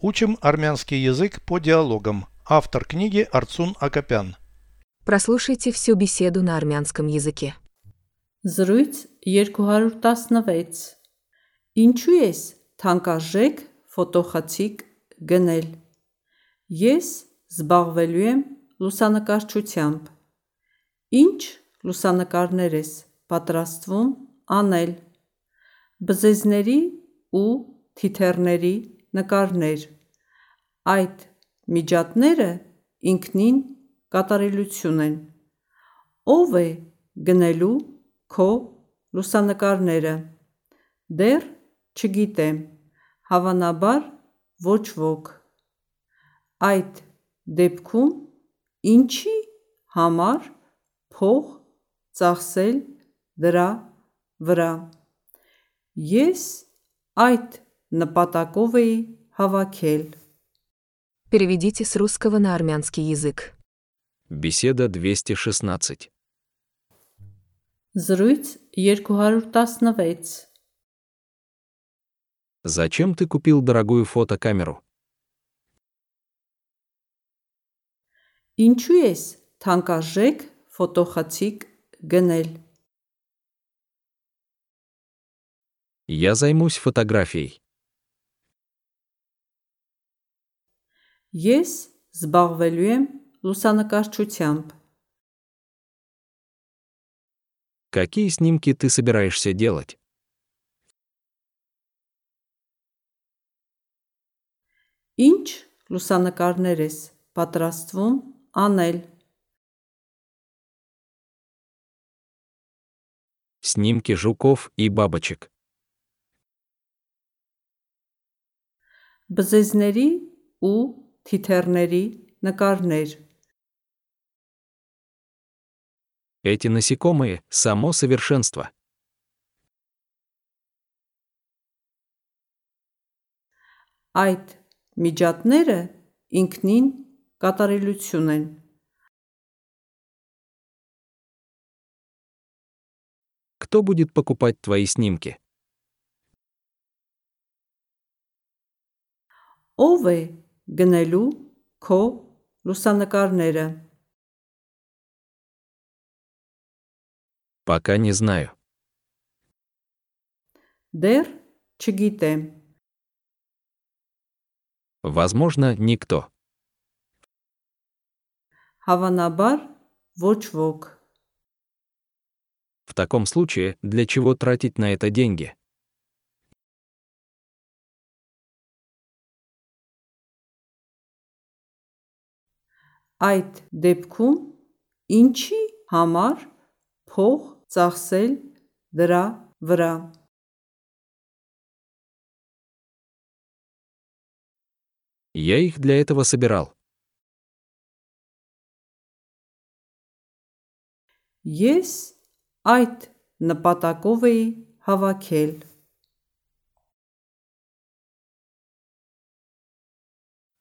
Учим армянский язык по диалогам. Автор книги Арцун Акопян. Прослушайте всю беседу на армянском языке. Զրույց 216 Ինչու ես թանկարժեք ֆոտոխցիկ գնել Ես զբաղվելու եմ լուսանկարչությամբ Ինչ լուսանկարներ ես պատրաստվում անել Բզեզների ու թիթեռների նկարներ Այդ միջատները ինքնին կատարելություն են Ով է գնելու քո լուսանկարները Դեռ չգիտեմ Հավանաբար ոչ ոք Այդ դեպքում ինչի համար փող ծախսել դրա վրա Ես այդ նպատակով էի հավաքել Переведите с русского на армянский язык. Беседа 216. Զրույց 216 Зачем ты купил дорогую фотокамеру? Ինչու ես թանկարժեք ֆոտոխցիկ գնել Я займусь фотографией. Ես զբաղվելու եմ լուսանկարչությամբ Какие снимки ты собираешься делать? Ինչ լուսանկարներ ես պատրաստվում անել Снимки жуков и бабочек. բզեզների ու թիթեռների նկարներ Эти насекомые — само совершенство. Այդ միջատները ինքնին կատարելություն են Кто будет покупать твои снимки? Ով է գնելու քո լուսանկարները Пока не знаю. Դեռ չգիտեմ Возможно, никто. Հավանաբար ոչ ոք В таком случае, для чего тратить на это деньги? Այդ դեպքում ինչի համար փող ծախսել դրա վրա Я их для этого собирал. Ես այդ նպատակով էի հավաքել